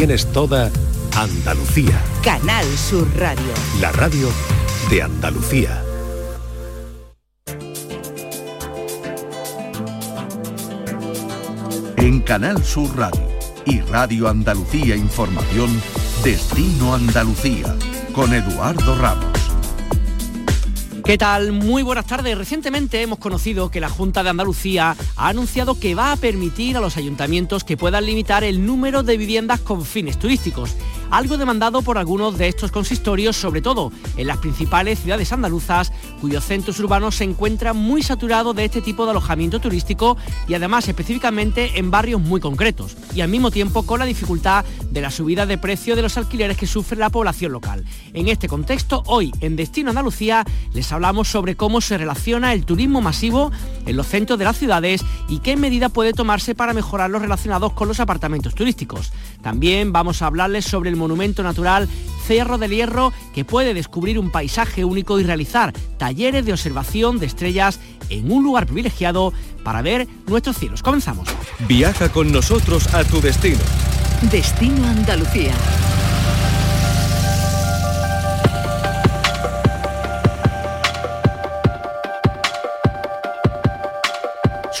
Tienes toda Andalucía. Canal Sur Radio. La radio de Andalucía. En Canal Sur Radio y Radio Andalucía Información, Destino Andalucía, con Eduardo Ramos. ¿Qué tal? Muy buenas tardes. Recientemente hemos conocido que la Junta de Andalucía ha anunciado que va a permitir a los ayuntamientos que puedan limitar el número de viviendas con fines turísticos algo demandado por algunos de estos consistorios, sobre todo en las principales ciudades andaluzas, cuyos centros urbanos se encuentran muy saturados de este tipo de alojamiento turístico y además específicamente en barrios muy concretos, y al mismo tiempo con la dificultad de la subida de precio de los alquileres que sufre la población local. En este contexto, hoy en Destino Andalucía les hablamos sobre cómo se relaciona el turismo masivo en los centros de las ciudades y qué medida puede tomarse para mejorar los relacionados con los apartamentos turísticos. También vamos a hablarles sobre el monumento natural Cerro del Hierro, que puede descubrir un paisaje único y realizar talleres de observación de estrellas en un lugar privilegiado para ver nuestros cielos. Comenzamos. Viaja con nosotros a tu destino. Destino Andalucía.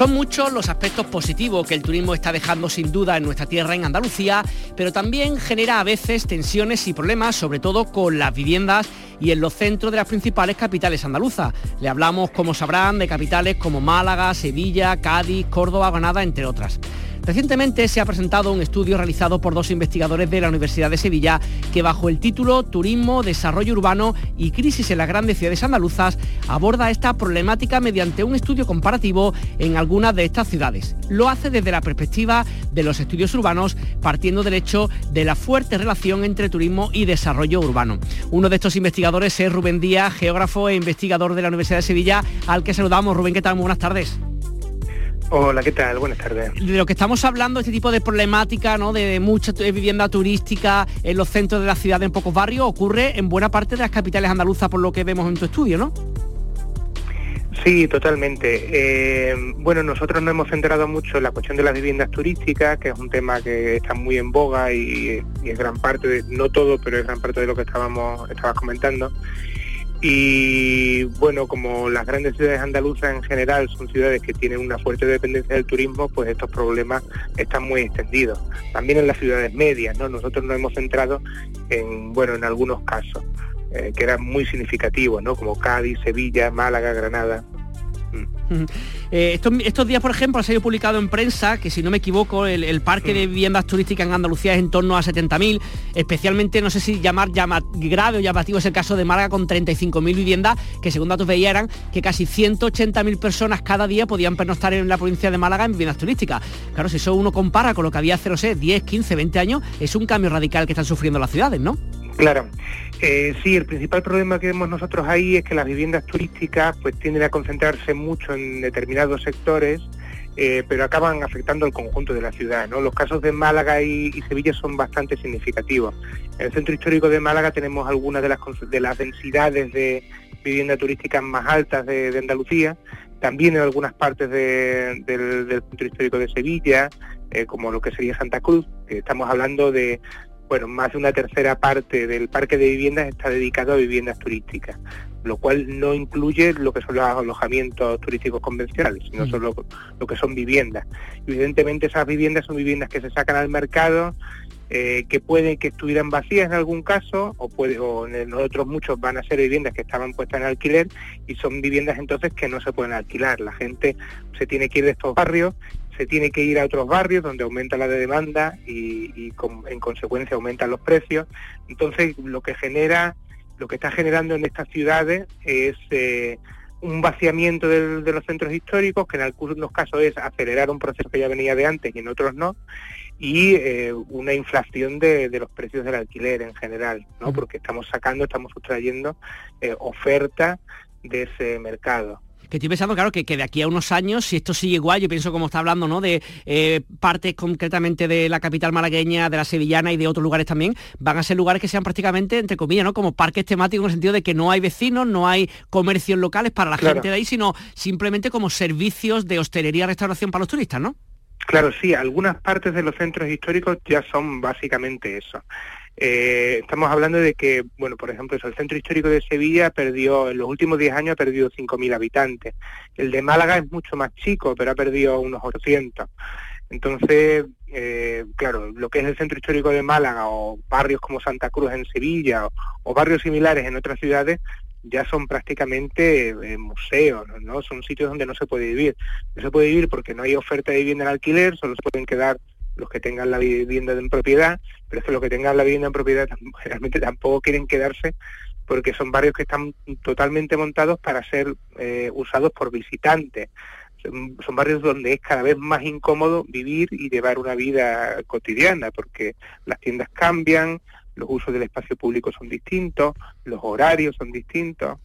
Son muchos los aspectos positivos que el turismo está dejando sin duda en nuestra tierra, en Andalucía, pero también genera a veces tensiones y problemas, sobre todo con las viviendas y en los centros de las principales capitales andaluzas. Le hablamos, como sabrán, de capitales como Málaga, Sevilla, Cádiz, Córdoba, Granada, entre otras. Recientemente se ha presentado un estudio realizado por dos investigadores de la Universidad de Sevilla que bajo el título Turismo, Desarrollo Urbano y Crisis en las grandes ciudades andaluzas aborda esta problemática mediante un estudio comparativo en algunas de estas ciudades. Lo hace desde la perspectiva de los estudios urbanos partiendo del hecho de la fuerte relación entre turismo y desarrollo urbano. Uno de estos investigadores es Rubén Díaz, geógrafo e investigador de la Universidad de Sevilla, al que saludamos. Rubén, ¿qué tal? Muy buenas tardes. Hola, ¿qué tal? Buenas tardes. De lo que estamos hablando, este tipo de problemática, ¿no? De, mucha vivienda turística en los centros de la ciudad, en pocos barrios, ocurre en buena parte de las capitales andaluzas, por lo que vemos en tu estudio, ¿no? Sí, totalmente. Eh, bueno, nosotros nos hemos centrado mucho en la cuestión de las viviendas turísticas, que es un tema que está muy en boga y, es gran parte, de, no todo, pero es gran parte de lo que estábamos estabas comentando. Y bueno, como las grandes ciudades andaluzas en general son ciudades que tienen una fuerte dependencia del turismo, pues estos problemas están muy extendidos. También en las ciudades medias, ¿no? Nosotros nos hemos centrado en, bueno, en algunos casos, eh, que eran muy significativos, ¿no? Como Cádiz, Sevilla, Málaga, Granada. Eh, estos, días, por ejemplo, ha sido publicado en prensa que, si no me equivoco, el, parque de viviendas turísticas en Andalucía es en torno a 70.000, especialmente, no sé si llamar grave o llamativo es el caso de Málaga con 35.000 viviendas, que según datos veía eran que casi 180.000 personas cada día podían pernoctar en la provincia de Málaga en viviendas turísticas. Claro, si eso uno compara con lo que había hace, no sé, 10, 15, 20 años, es un cambio radical que están sufriendo las ciudades, ¿no? Claro. Eh, sí, el principal problema que vemos nosotros ahí es que las viviendas turísticas pues tienden a concentrarse mucho en determinados sectores, eh, pero acaban afectando al conjunto de la ciudad. Los casos de Málaga y, Sevilla son bastante significativos. En el centro histórico de Málaga tenemos algunas de las, de las densidades de vivienda turística más altas de, Andalucía, también en algunas partes del, centro histórico de Sevilla, eh, como lo que sería Santa Cruz, estamos hablando de bueno, más de una tercera parte del parque de viviendas está dedicado a viviendas turísticas, lo cual no incluye lo que son los alojamientos turísticos convencionales, sino mm. solo lo que son viviendas. Evidentemente esas viviendas son viviendas que se sacan al mercado, eh, que pueden que estuvieran vacías en algún caso, o, puede, o en otros muchos van a ser viviendas que estaban puestas en alquiler y son viviendas entonces que no se pueden alquilar. La gente se tiene que ir de estos barrios se tiene que ir a otros barrios donde aumenta la demanda y, en consecuencia aumentan los precios. Entonces lo que genera, lo que está generando en estas ciudades es eh, un vaciamiento de los centros históricos, que en algunos casos es acelerar un proceso que ya venía de antes y en otros no, y eh, una inflación de, los precios del alquiler en general, ¿no? porque estamos sacando, estamos sustrayendo eh, oferta de ese mercado que estoy pensando, claro, que, que, de aquí a unos años, si esto sigue igual, yo pienso como está hablando, ¿no? De eh, partes concretamente de la capital malagueña, de la sevillana y de otros lugares también, van a ser lugares que sean prácticamente, entre comillas, ¿no? Como parques temáticos en el sentido de que no hay vecinos, no hay comercios locales para la gente de ahí, sino simplemente como servicios de hostelería, restauración para los turistas, ¿no? Claro, sí, algunas partes de los centros históricos ya son básicamente eso. Eh, estamos hablando de que, bueno, por ejemplo, el centro histórico de Sevilla perdió, en los últimos 10 años ha perdido 5.000 habitantes. El de Málaga es mucho más chico, pero ha perdido unos 800. Entonces, eh, claro, lo que es el centro histórico de Málaga o barrios como Santa Cruz en Sevilla o, barrios similares en otras ciudades ya son prácticamente eh, museos, ¿no? Son sitios donde no se puede vivir. No se puede vivir porque no hay oferta de vivienda en alquiler, solo se pueden quedar los que tengan la vivienda en propiedad, pero es que los que tengan la vivienda en propiedad realmente tampoco quieren quedarse porque son barrios que están totalmente montados para ser eh, usados por visitantes. Son, barrios donde es cada vez más incómodo vivir y llevar una vida cotidiana, porque las tiendas cambian, los usos del espacio público son distintos, los horarios son distintos,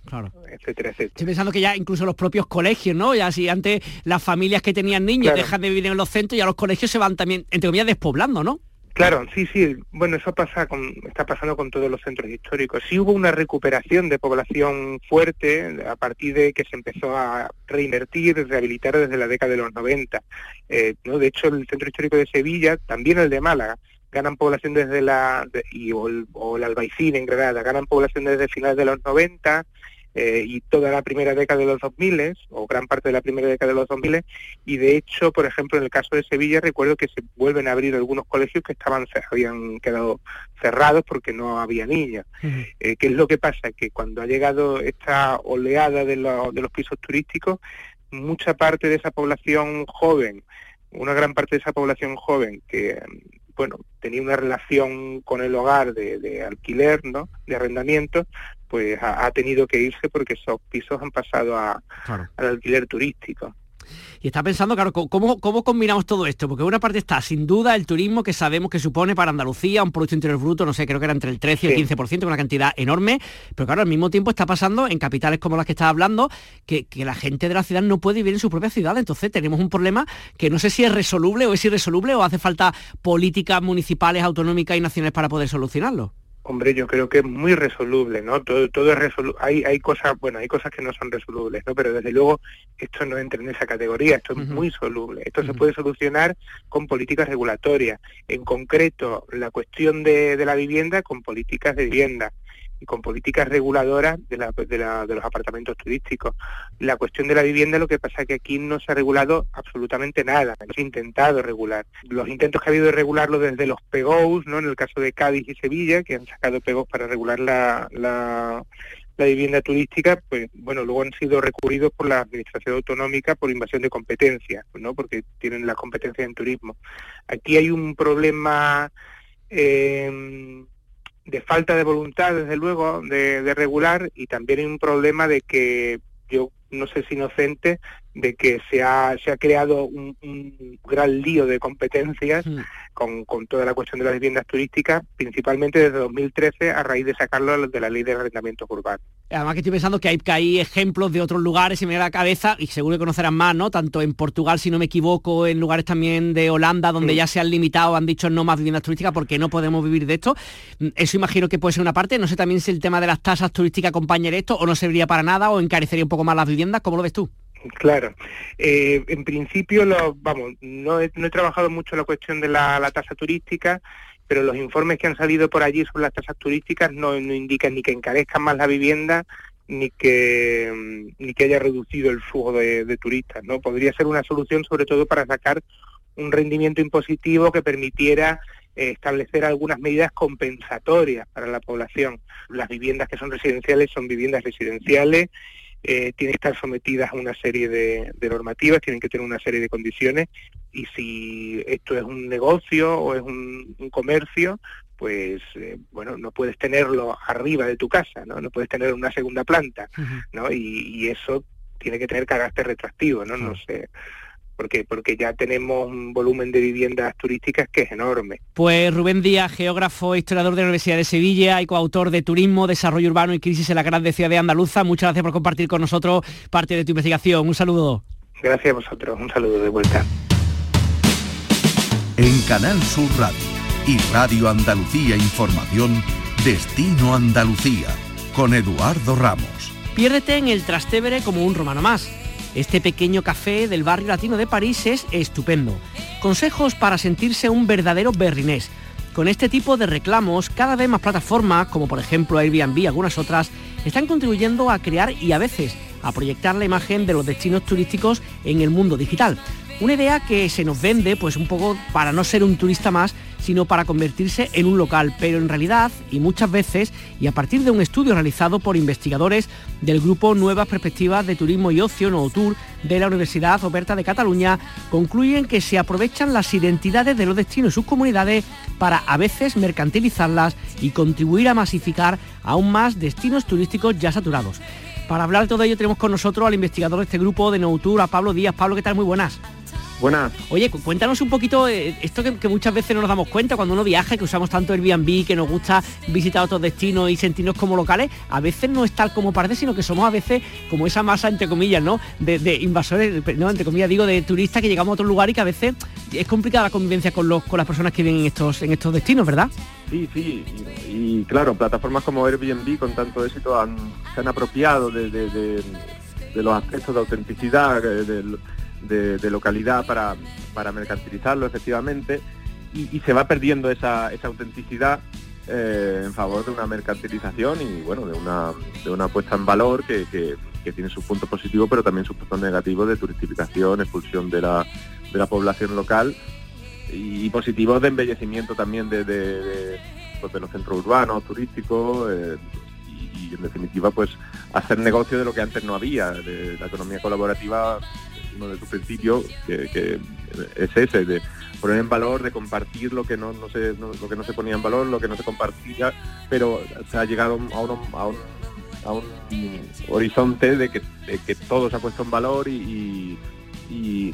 etcétera, etcétera. Estoy pensando que ya incluso los propios colegios, ¿no? Ya si antes las familias que tenían niños dejan de vivir en los centros, ya los colegios se van también, entre comillas, despoblando, ¿no? Claro, sí, sí. Bueno, eso pasa con, está pasando con todos los centros históricos. Sí hubo una recuperación de población fuerte a partir de que se empezó a reinvertir, rehabilitar desde la década de los 90. Eh, ¿no? De hecho, el centro histórico de Sevilla, también el de Málaga, ganan población desde la, y, o, el, o el Albaicín en Granada, ganan población desde finales de los 90, eh, y toda la primera década de los 2000 o gran parte de la primera década de los 2000 y de hecho, por ejemplo, en el caso de Sevilla recuerdo que se vuelven a abrir algunos colegios que estaban habían quedado cerrados porque no había niños. Eh, ¿Qué es lo que pasa? Que cuando ha llegado esta oleada de, de los pisos turísticos, mucha parte de esa población joven, una gran parte de esa población joven que bueno, tenía una relación con el hogar de, alquiler, ¿no? De arrendamiento, pues ha, tenido que irse porque esos pisos han pasado a, al alquiler turístico. Y está pensando, claro, ¿cómo, ¿cómo combinamos todo esto? Porque una parte está, sin duda, el turismo que sabemos que supone para Andalucía un Producto Interior Bruto, no sé, creo que era entre el 13 y el 15%, una cantidad enorme, pero claro, al mismo tiempo está pasando en capitales como las que está hablando, que, que la gente de la ciudad no puede vivir en su propia ciudad, entonces tenemos un problema que no sé si es resoluble o es irresoluble o hace falta políticas municipales, autonómicas y nacionales para poder solucionarlo. Hombre, yo creo que es muy resoluble, ¿no? Todo, todo es resoluble. Hay, hay cosas, bueno, hay cosas que no son resolubles, ¿no? Pero desde luego esto no entra en esa categoría, esto es muy soluble. Esto se puede solucionar con políticas regulatorias. En concreto, la cuestión de, de la vivienda con políticas de vivienda y con políticas reguladoras de, la, de, la, de, los apartamentos turísticos. La cuestión de la vivienda, lo que pasa es que aquí no se ha regulado absolutamente nada, no se ha intentado regular. Los intentos que ha habido de regularlo desde los PEGOs, ¿no? en el caso de Cádiz y Sevilla, que han sacado PEGOs para regular la, la, la vivienda turística, pues bueno, luego han sido recurridos por la administración autonómica por invasión de competencias, ¿no? Porque tienen la competencia en turismo. Aquí hay un problema eh, de falta de voluntad, desde luego, de, regular y también hay un problema de que yo no sé si inocente, de que se ha, se ha creado un, gran lío de competencias hmm. con, con, toda la cuestión de las viviendas turísticas, principalmente desde 2013 a raíz de sacarlo de la ley de arrendamientos urbanos. Además que estoy pensando que hay, que hay ejemplos de otros lugares y me da la cabeza, y seguro que conocerán más, ¿no? Tanto en Portugal, si no me equivoco, en lugares también de Holanda, donde hmm. ya se han limitado, han dicho no más viviendas turísticas porque no podemos vivir de esto. Eso imagino que puede ser una parte. No sé también si el tema de las tasas turísticas acompañaría esto o no serviría para nada o encarecería un poco más las viviendas. ¿Cómo lo ves tú? Claro. Eh, en principio, lo, vamos, no he, no he trabajado mucho la cuestión de la, tasa turística, pero los informes que han salido por allí sobre las tasas turísticas no, indican ni que encarezcan más la vivienda ni que ni que haya reducido el flujo de, turistas no podría ser una solución sobre todo para sacar un rendimiento impositivo que permitiera eh, establecer algunas medidas compensatorias para la población las viviendas que son residenciales son viviendas residenciales eh, tienen que estar sometidas a una serie de, normativas, tienen que tener una serie de condiciones y si esto es un negocio o es un, comercio, pues eh, bueno, no puedes tenerlo arriba de tu casa, ¿no? No puedes tener una segunda planta, ¿no? Y, y, eso tiene que tener carácter retroactivo, ¿no? No sé porque porque ya tenemos un volumen de viviendas turísticas que es enorme. Pues Rubén Díaz, geógrafo, historiador de la Universidad de Sevilla y coautor de Turismo, Desarrollo Urbano y Crisis en la Gran Ciudad Andaluza, muchas gracias por compartir con nosotros parte de tu investigación. Un saludo. Gracias a vosotros, un saludo de vuelta. En Canal Sur Radio y Radio Andalucía Información, Destino Andalucía, con Eduardo Ramos. Piérdete en el Trastevere como un romano más este pequeño café del barrio latino de París es estupendo Consejos para sentirse un verdadero berrinés. Con este tipo de reclamos, cada vez más plataformas, como por ejemplo Airbnb y algunas otras, están contribuyendo a crear y a veces a proyectar la imagen de los destinos turísticos en el mundo digital. Una idea que se nos vende pues un poco para no ser un turista más, sino para convertirse en un local, pero en realidad y muchas veces y a partir de un estudio realizado por investigadores del grupo Nuevas Perspectivas de Turismo y Ocio Tour de la Universidad Oberta de Cataluña, concluyen que se aprovechan las identidades de los destinos y sus comunidades para a veces mercantilizarlas y contribuir a masificar aún más destinos turísticos ya saturados. Para hablar de todo ello tenemos con nosotros al investigador de este grupo de Tour, a Pablo Díaz. Pablo, ¿qué tal? Muy buenas. Buenas. Oye, cuéntanos un poquito eh, esto que, muchas veces no nos damos cuenta cuando uno viaja, que usamos tanto Airbnb, que nos gusta visitar otros destinos y sentirnos como locales, a veces no es tal como parece, sino que somos a veces como esa masa, entre comillas, ¿no? De, invasores, no, entre comillas digo, de turistas que llegamos a otro lugar y que a veces es complicada la convivencia con, los, con las personas que viven en estos, en estos destinos, ¿verdad? Sí, sí, y, claro, plataformas como Airbnb con tanto éxito han, se han apropiado de, los aspectos de autenticidad, eh, del de, localidad para, para, mercantilizarlo efectivamente y, se va perdiendo esa, esa autenticidad eh, en favor de una mercantilización y bueno, de una, de una puesta en valor que, que, tiene sus puntos positivos pero también sus puntos negativos de turistificación, expulsión de la, de la población local y, positivos de embellecimiento también de, pues, los centros urbanos, turísticos. Eh, y, en definitiva pues hacer negocio de lo que antes no había, de la economía colaborativa uno de sus principios, que, es ese, de poner en valor, de compartir lo que no, no, se, lo que no se ponía en valor, lo que no se compartía, pero se ha llegado a un, a un, a un horizonte de que, que, todo se ha puesto en valor y, y,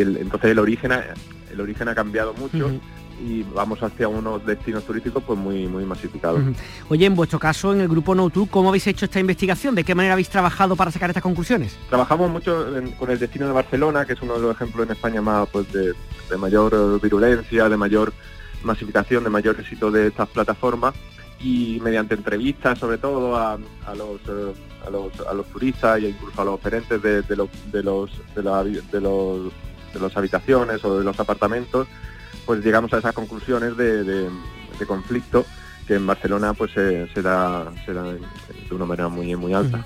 el, entonces el origen ha, el origen ha cambiado mucho y vamos hacia unos destinos turísticos pues muy muy masificados. Oye, en vuestro caso, en el grupo No2, ¿cómo habéis hecho esta investigación? ¿De qué manera habéis trabajado para sacar estas conclusiones? Trabajamos mucho con el destino de Barcelona, que es uno de los ejemplos en España más pues de, mayor eh, virulencia, de mayor masificación, de mayor éxito de estas plataformas y mediante entrevistas sobre todo a, los, eh, a, los, a los turistas e incluso a los oferentes de, los de los de, de los de las habitaciones o de los apartamentos pues llegamos a esas conclusiones de, conflicto que en Barcelona pues se, da, de una manera muy muy alta.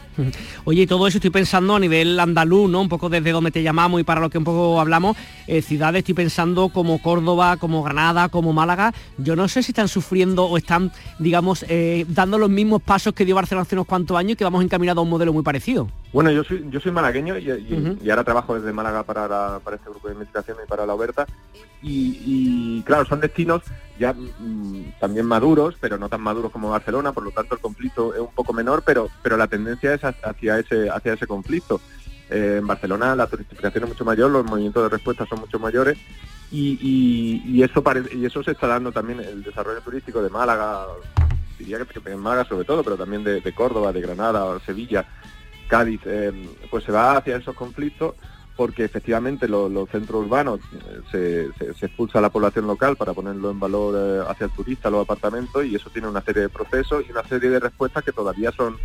Oye, y todo eso estoy pensando a nivel andaluz, ¿no? Un poco desde donde te llamamos y para lo que un poco hablamos, eh, ciudades estoy pensando como Córdoba, como Granada, como Málaga. Yo no sé si están sufriendo o están, digamos, eh, dando los mismos pasos que dio Barcelona hace unos cuantos años y que vamos encaminados a un modelo muy parecido. Bueno, yo soy, yo soy malagueño y, ahora trabajo desde Málaga para, para este grupo de investigación y para la Oberta. Y, claro, son destinos ya mm, también maduros, pero no tan maduros como Barcelona, por lo tanto el conflicto es un poco menor, pero, pero la tendencia es hacia ese, hacia ese conflicto. Eh, en Barcelona la turistificación es mucho mayor, los movimientos de respuesta son mucho mayores y, eso y eso se está dando también el desarrollo turístico de Málaga, diría que en Málaga sobre todo, pero también de, de Córdoba, de Granada, Sevilla Cádiz, eh, pues se va hacia esos conflictos porque efectivamente los, centros urbanos eh, se, expulsa a la población local para ponerlo en valor eh, hacia el turista, los apartamentos, y eso tiene una serie de procesos y una serie de respuestas que todavía son,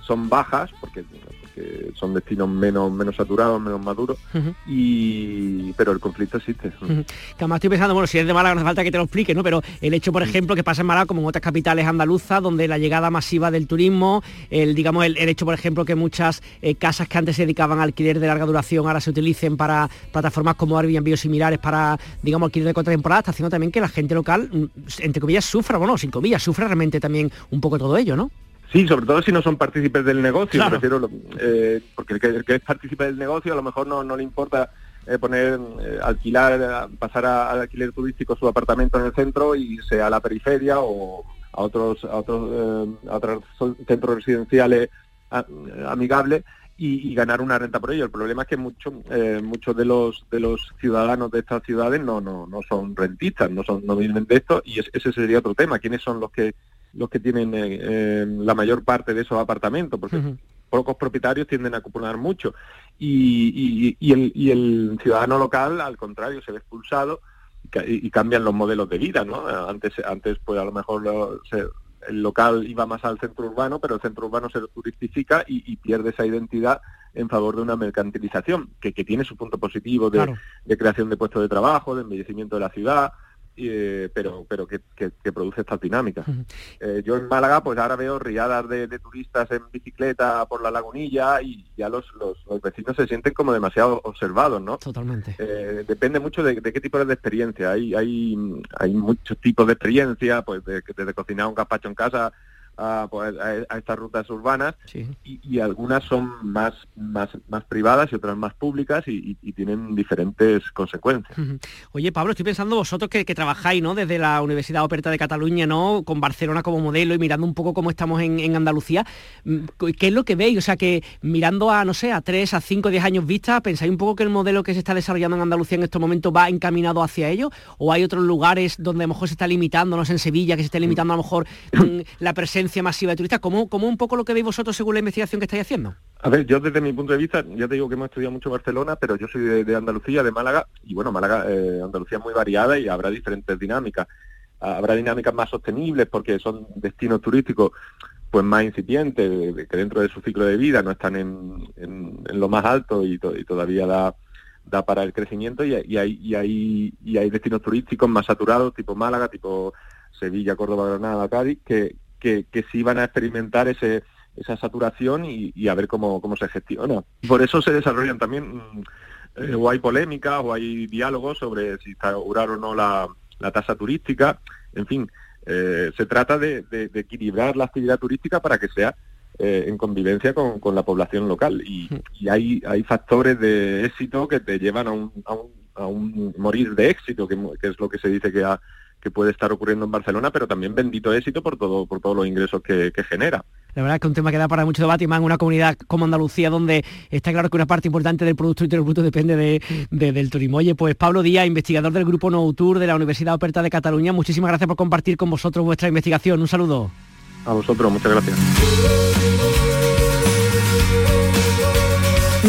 son bajas, porque que son destinos menos, menos saturados, menos maduros, y pero el conflicto existe. Que además estoy pensando, bueno, si es de Málaga no hace falta que te lo explique, ¿no? Pero el hecho, por ejemplo, que pasa en Málaga como en otras capitales andaluzas, donde la llegada masiva del turismo, el digamos, el, hecho, por ejemplo, que muchas eh, casas que antes se dedicaban al alquiler de larga duración ahora se utilicen para plataformas como Airbnb o similares para, digamos, alquiler de corta temporada, está haciendo también que la gente local, mm, entre comillas, sufra, bueno, sin comillas, sufra realmente también un poco todo ello, ¿no? Sí, sobre todo si no son partícipes del negocio, prefiero, eh, porque el que, es partícipe del negocio a lo mejor no, le importa eh, poner, eh, alquilar, pasar al alquiler turístico su apartamento en el centro y sea a la periferia o a otros, a otros, a otros centros residenciales amigables y, ganar una renta por ello. El problema es que muchos muchos de los de los ciudadanos de estas ciudades no, no, no son rentistas, no son no viven de esto y ese sería otro tema. ¿Quiénes son los que los que tienen eh, eh, la mayor parte de esos apartamentos, porque pocos propietarios tienden a acumular mucho. Y, el, ciudadano local, al contrario, se ve expulsado y, cambian los modelos de vida, ¿no? Antes, antes pues a lo mejor el local iba más al centro urbano, pero el centro urbano se turistifica y, pierde esa identidad en favor de una mercantilización, que, que tiene su punto positivo de, de creación de puestos de trabajo, de embellecimiento de la ciudad, eh, pero pero que, produce estas dinámicas. Eh, yo en Málaga pues ahora veo riadas de, turistas en bicicleta por la lagunilla y ya los, los, vecinos se sienten como demasiado observados, ¿no? Totalmente. Eh, depende mucho de, qué tipo de experiencia. Hay, hay, hay muchos tipos de experiencia, pues de, desde cocinar un gazpacho en casa a, pues, a, estas rutas urbanas y, algunas son más, más, más privadas y otras más públicas y, tienen diferentes consecuencias. Oye, Pablo, estoy pensando vosotros que, trabajáis ¿no? desde la Universidad Operta de Cataluña, ¿no? con Barcelona como modelo y mirando un poco cómo estamos en, Andalucía, mm, ¿qué es lo que veis? O sea, que mirando a, no sé, a tres, a cinco, diez años vista, ¿pensáis un poco que el modelo que se está desarrollando en Andalucía en estos momentos va encaminado hacia ello? ¿O hay otros lugares donde a lo mejor se está limitando, no sé, en Sevilla, que se está limitando a lo mejor mm, la presencia masiva de turistas, como, un poco lo que veis vosotros según la investigación que estáis haciendo. A ver, yo desde mi punto de vista, ya te digo que hemos estudiado mucho Barcelona, pero yo soy de, Andalucía, de Málaga, y bueno, Málaga, eh, Andalucía es muy variada y habrá diferentes dinámicas. Habrá dinámicas más sostenibles porque son destinos turísticos pues más incipientes, que dentro de su ciclo de vida no están en, lo más alto y, todavía da, da para el crecimiento y, hay, y, hay, y hay destinos turísticos más saturados, tipo Málaga, tipo Sevilla, Córdoba, Granada, Cádiz, que, que, que sí van a experimentar ese, esa saturación y, a ver cómo, cómo se gestiona. Por eso se desarrollan también, mm, eh, o hay polémicas o hay diálogos sobre si instaurar o no la, tasa turística, en fin, eh, se trata de, equilibrar la actividad turística para que sea eh, en convivencia con, la población local. Y, hay, hay factores de éxito que te llevan a un, a un, a un morir de éxito, que, que, es lo que se dice que ha que puede estar ocurriendo en Barcelona, pero también bendito éxito por todo por todos los ingresos que, genera. La verdad es que es un tema que da para mucho debate y más en una comunidad como Andalucía, donde está claro que una parte importante del Producto Interior Bruto depende de, del turismo. Oye, pues Pablo Díaz, investigador del Grupo No Tour de la Universidad Operta de Cataluña, muchísimas gracias por compartir con vosotros vuestra investigación. Un saludo. A vosotros, muchas gracias.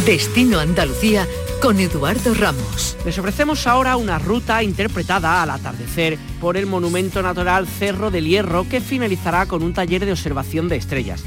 Destino Andalucía con Eduardo Ramos. Les ofrecemos ahora una ruta interpretada al atardecer por el monumento natural Cerro del Hierro que finalizará con un taller de observación de estrellas.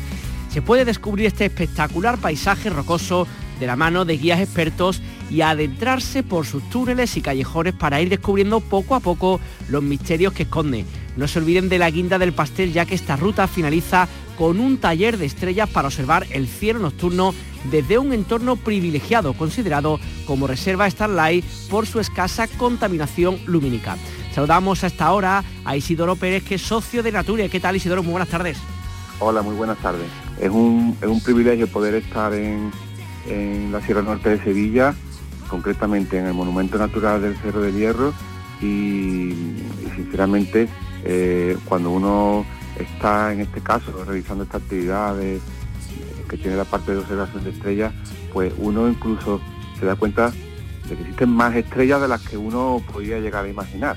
Se puede descubrir este espectacular paisaje rocoso de la mano de guías expertos y adentrarse por sus túneles y callejones para ir descubriendo poco a poco los misterios que esconde. No se olviden de la guinda del pastel ya que esta ruta finaliza con un taller de estrellas para observar el cielo nocturno desde un entorno privilegiado considerado como reserva Starlight por su escasa contaminación lumínica. Saludamos a esta hora a Isidoro Pérez, que es socio de Nature. ¿Qué tal Isidoro? Muy buenas tardes. Hola, muy buenas tardes. Es un, privilegio poder estar en, la Sierra Norte de Sevilla, concretamente en el Monumento Natural del Cerro del Hierro y, sinceramente eh, cuando uno está en este caso realizando esta actividad que tiene la parte de observación de estrellas, pues uno incluso se da cuenta de que existen más estrellas de las que uno podía llegar a imaginar.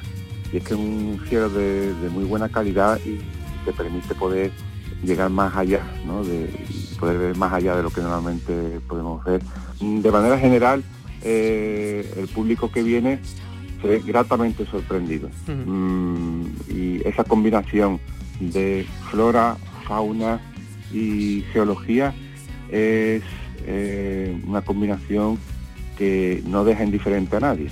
Y es que es un cielo de, muy buena calidad y te permite poder llegar más allá, ¿no? de poder ver más allá de lo que normalmente podemos ver. De manera general, eh, el público que viene se ve gratamente sorprendido. Mm, y esa combinación de flora, fauna y geología es eh, una combinación que no deja indiferente a nadie.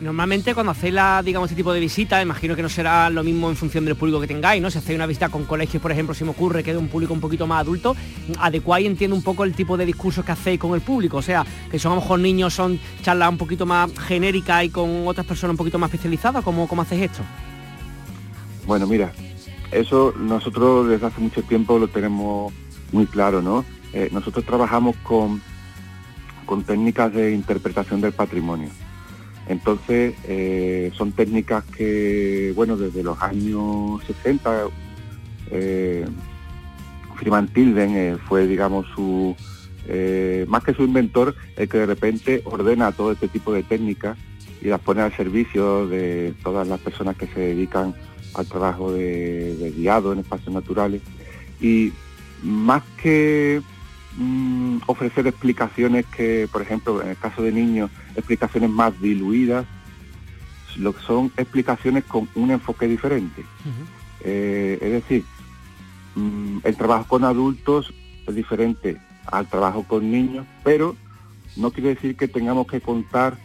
Normalmente cuando hacéis la, digamos, este tipo de visita, imagino que no será lo mismo en función del público que tengáis, ¿no? Si hacéis una visita con colegios, por ejemplo, si me ocurre que es un público un poquito más adulto, adecuáis entiendo un poco el tipo de discursos que hacéis con el público. O sea, que son a lo mejor niños, son charlas un poquito más genéricas y con otras personas un poquito más especializadas. ¿Cómo, cómo hacéis esto? Bueno, mira, eso nosotros desde hace mucho tiempo lo tenemos muy claro, ¿no? Eh, nosotros trabajamos con, con técnicas de interpretación del patrimonio. Entonces, eh, son técnicas que, bueno, desde los años 60, eh, Freeman Tilden eh, fue, digamos, su, más que su inventor, el que de repente ordena todo este tipo de técnicas y las pone al servicio de todas las personas que se dedican al trabajo de, guiado en espacios naturales. Y más que mm, ofrecer explicaciones que, por ejemplo, en el caso de niños, explicaciones más diluidas, lo que son explicaciones con un enfoque diferente. Eh, es decir, mm, el trabajo con adultos es diferente al trabajo con niños, pero no quiere decir que tengamos que contar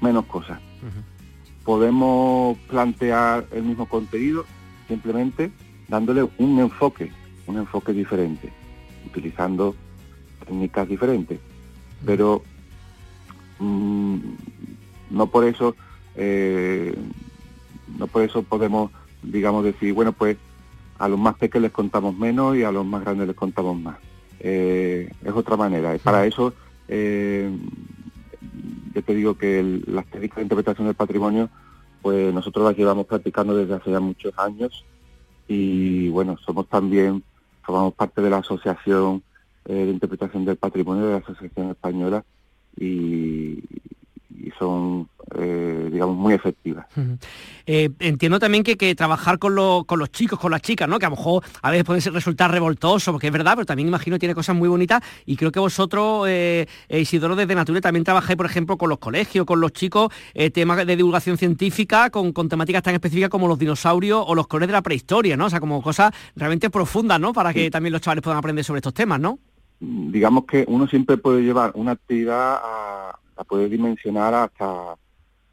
menos cosas. Podemos plantear el mismo contenido simplemente dándole un enfoque, un enfoque diferente, utilizando técnicas diferentes. Pero mm, no por eso eh, no por eso podemos digamos decir bueno pues a los más pequeños les contamos menos y a los más grandes les contamos más eh, es otra manera y para eso eh, yo te digo que las técnicas de interpretación del patrimonio pues nosotros las llevamos practicando desde hace ya muchos años y bueno somos también formamos parte de la asociación de interpretación del patrimonio de la asociación española y, y son, eh, digamos, muy efectivas. Eh, entiendo también que, que trabajar con, con, los chicos, con las chicas, ¿no? Que a lo mejor a veces puede resultar revoltoso, porque es verdad, pero también imagino tiene cosas muy bonitas y creo que vosotros, eh, Isidoro, desde Nature, también trabajáis, por ejemplo, con los colegios, con los chicos, temas de divulgación científica, con, con, temáticas tan específicas como los dinosaurios o los colores de la prehistoria, ¿no? O sea, como cosas realmente profundas, ¿no? Para que también los chavales puedan aprender sobre estos temas, ¿no? Digamos que uno siempre puede llevar una actividad a puede dimensionar hasta,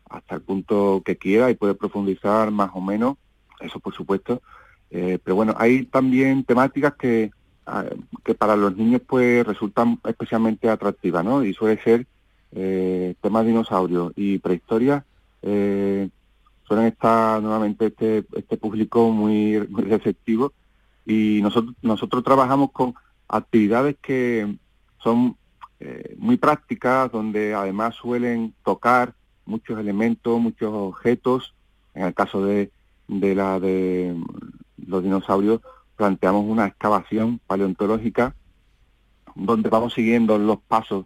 hasta el punto que quiera y puede profundizar más o menos, eso por supuesto. Eh, pero bueno, hay también temáticas que, ah, que para los niños pues resultan especialmente atractivas, ¿no? Y suele ser eh, temas dinosaurios y prehistoria. Eh, suelen estar nuevamente este, este público muy, muy receptivo y nosotros, nosotros trabajamos con actividades que son eh, muy prácticas, donde además suelen tocar muchos elementos, muchos objetos. En el caso de, de la de los dinosaurios, planteamos una excavación paleontológica donde vamos siguiendo los pasos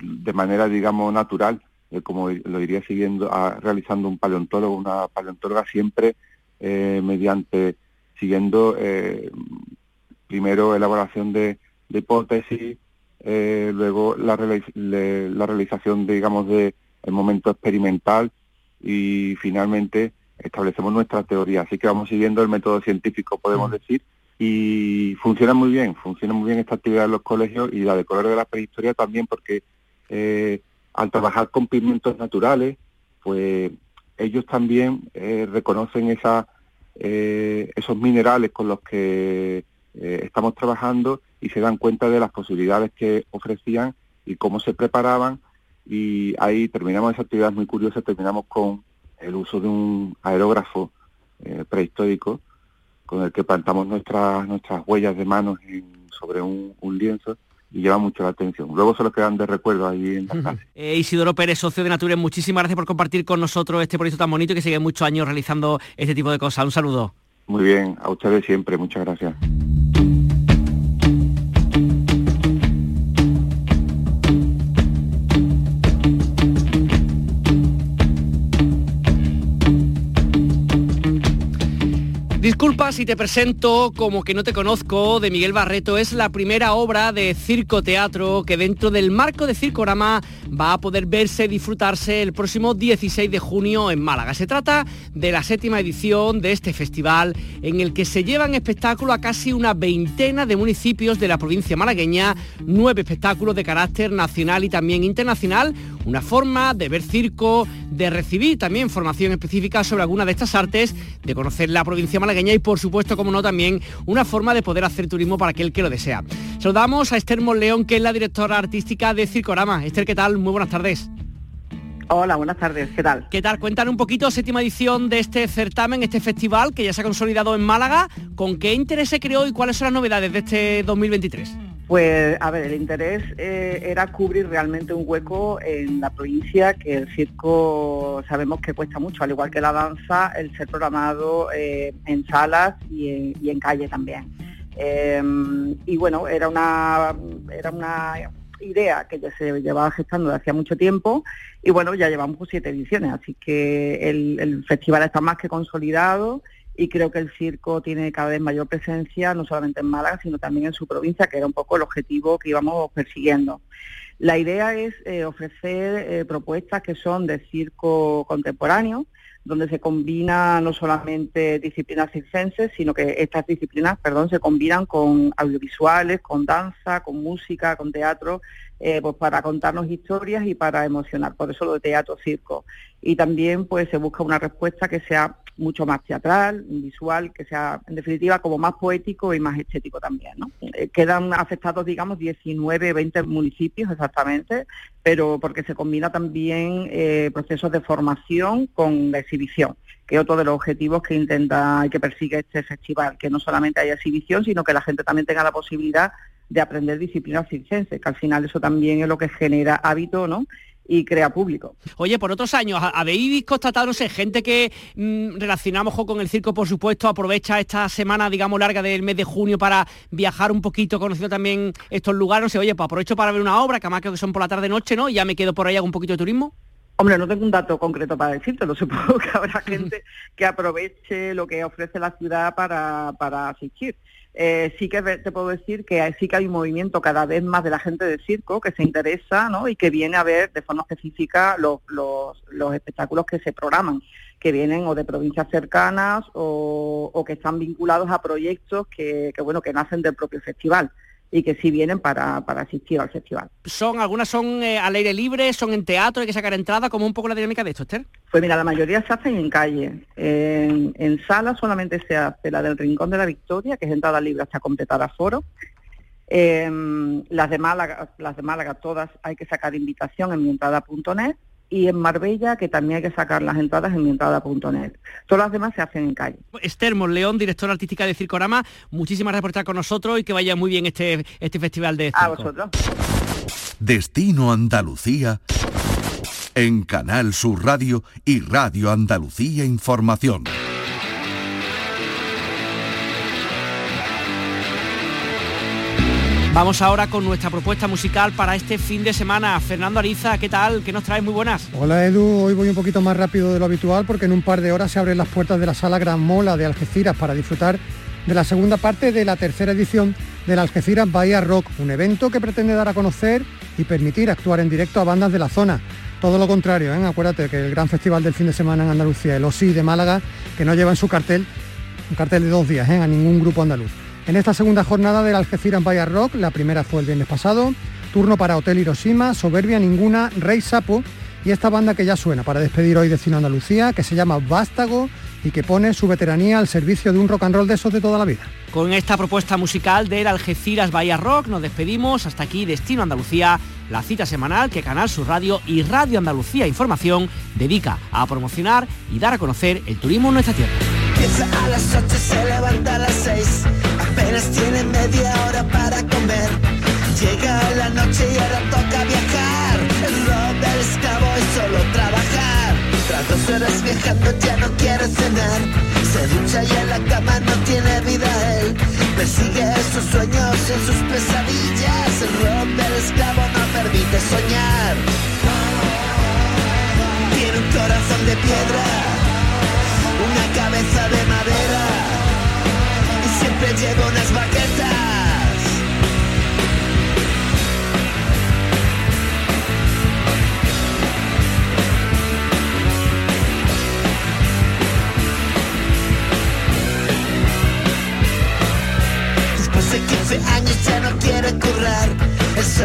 de manera, digamos, natural, eh, como lo iría siguiendo, realizando un paleontólogo, una paleontóloga, siempre eh, mediante, siguiendo primero elaboración de, de hipótesis, eh, luego la, la realización, digamos, de el momento experimental y finalmente establecemos nuestra teoría. Así que vamos siguiendo el método científico, podemos mm. decir, y funciona muy bien, funciona muy bien esta actividad en los colegios y la de color de la prehistoria también porque eh, al trabajar con pigmentos naturales, pues ellos también eh, reconocen esa, esos minerales con los que estamos trabajando y se dan cuenta de las posibilidades que ofrecían y cómo se preparaban y ahí terminamos esa actividad muy curiosa, terminamos con el uso de un aerógrafo eh, prehistórico con el que plantamos nuestras nuestras huellas de manos sobre un, lienzo y lleva mucho la atención. Luego se los quedan de recuerdo ahí en la casa. Eh, Isidoro Pérez, socio de Nature, muchísimas gracias por compartir con nosotros este proyecto tan bonito y que sigue muchos años realizando este tipo de cosas. Un saludo. Muy bien, a ustedes siempre, muchas gracias. Disculpa si te presento como que no te conozco de Miguel Barreto. Es la primera obra de circo teatro que dentro del marco de Circorama va a poder verse y disfrutarse el próximo 16 de junio en Málaga. Se trata de la séptima edición de este festival en el que se llevan espectáculos a casi una veintena de municipios de la provincia malagueña, nueve espectáculos de carácter nacional y también internacional, una forma de ver circo, de recibir también formación específica sobre alguna de estas artes, de conocer la provincia malagueña y por supuesto, como no, también una forma de poder hacer turismo para aquel que lo desea. Saludamos a Esther Monleón, que es la directora artística de Circorama. Esther, ¿qué tal? Muy buenas tardes. Hola, buenas tardes, ¿qué tal? ¿Qué tal? Cuéntanos un poquito, séptima edición de este certamen, este festival que ya se ha consolidado en Málaga. ¿Con qué interés se creó y cuáles son las novedades de este 2023? Pues a ver, el interés eh, era cubrir realmente un hueco en la provincia que el circo sabemos que cuesta mucho, al igual que la danza, el ser programado eh, en salas y en, calle también. Em, y bueno, era una, era una idea que ya se llevaba gestando de hacía mucho tiempo y bueno, ya llevamos siete ediciones, así que el, el festival está más que consolidado y creo que el circo tiene cada vez mayor presencia, no solamente en Málaga, sino también en su provincia, que era un poco el objetivo que íbamos persiguiendo. La idea es eh, ofrecer eh, propuestas que son de circo contemporáneo, donde se combina no solamente disciplinas circenses, sino que estas disciplinas, perdón, se combinan con audiovisuales, con danza, con música, con teatro, eh, pues para contarnos historias y para emocionar. Por eso lo de teatro circo. Y también pues se busca una respuesta que sea mucho más teatral, visual, que sea en definitiva como más poético y más estético también. ¿no? Eh, quedan afectados, digamos, 19, 20 municipios exactamente, pero porque se combina también eh, procesos de formación con la exhibición, que es otro de los objetivos que intenta y que persigue este festival, que no solamente haya exhibición, sino que la gente también tenga la posibilidad de aprender disciplinas circenses, que al final eso también es lo que genera hábito, ¿no? y crea público. Oye, por otros años, ¿habéis constatado, no sé, gente que mm, relacionamos con el circo, por supuesto, aprovecha esta semana, digamos, larga del mes de junio para viajar un poquito, conociendo también estos lugares? No sé, oye, pues aprovecho para ver una obra, que además creo que son por la tarde-noche, ¿no? Y ya me quedo por ahí, hago un poquito de turismo. Hombre, no tengo un dato concreto para decirte, lo supongo que habrá gente que aproveche lo que ofrece la ciudad para, para asistir. Eh, sí que te puedo decir que sí que hay un movimiento cada vez más de la gente de circo que se interesa ¿no? y que viene a ver de forma específica los, los, espectáculos que se programan, que vienen o de provincias cercanas o, que están vinculados a proyectos que, que, bueno, que nacen del propio festival y que sí vienen para, para asistir al festival. ¿Son Algunas son eh, al aire libre, son en teatro, hay que sacar entrada, como un poco la dinámica de esto, Esther? Pues mira, la mayoría se hacen en calle. En, en sala solamente se hace la del Rincón de la Victoria, que es entrada libre hasta completar aforo. Eh, las, de Málaga, las de Málaga todas hay que sacar invitación en mientrada.net y en Marbella, que también hay que sacar las entradas en mientrada.net. Todas las demás se hacen en calle. Esther León, directora artística de Circorama, muchísimas gracias por estar con nosotros y que vaya muy bien este, este festival de circo. A vosotros. Destino Andalucía en Canal Sur Radio y Radio Andalucía Información. Vamos ahora con nuestra propuesta musical para este fin de semana. Fernando Ariza, ¿qué tal? ¿Qué nos traes? Muy buenas. Hola Edu, hoy voy un poquito más rápido de lo habitual porque en un par de horas se abren las puertas de la Sala Gran Mola de Algeciras para disfrutar de la segunda parte de la tercera edición del Algeciras Bahía Rock, un evento que pretende dar a conocer y permitir actuar en directo a bandas de la zona. Todo lo contrario, ¿eh? acuérdate que el gran festival del fin de semana en Andalucía, el OSI de Málaga, que no lleva en su cartel un cartel de dos días ¿eh? a ningún grupo andaluz. En esta segunda jornada del Algeciras Bahía Rock, la primera fue el viernes pasado, turno para Hotel Hiroshima, Soberbia Ninguna, Rey Sapo y esta banda que ya suena para despedir hoy Destino Andalucía, que se llama Vástago y que pone su veteranía al servicio de un rock and roll de esos de toda la vida. Con esta propuesta musical del Algeciras Bahía Rock nos despedimos. Hasta aquí Destino Andalucía, la cita semanal que Canal Sur Radio y Radio Andalucía Información dedica a promocionar y dar a conocer el turismo en nuestra tierra. A las se levanta a las 6 apenas tiene media hora para comer. Llega la noche y ahora toca viajar. El rock del esclavo es solo trabajar. Tras dos horas viajando ya no quiere cenar. Se ducha y en la cama no tiene vida él. Persigue sus sueños en sus pesadillas. El rock del esclavo no permite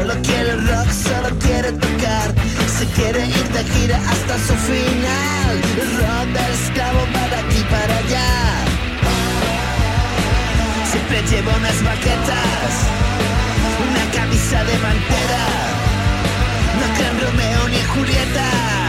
solo quiere rock, solo quiere tocar. Se quiere ir de gira hasta su final. El esclavo para aquí, para allá. Siempre llevo unas baquetas, una camisa de mantera. No crean Romeo ni Julieta.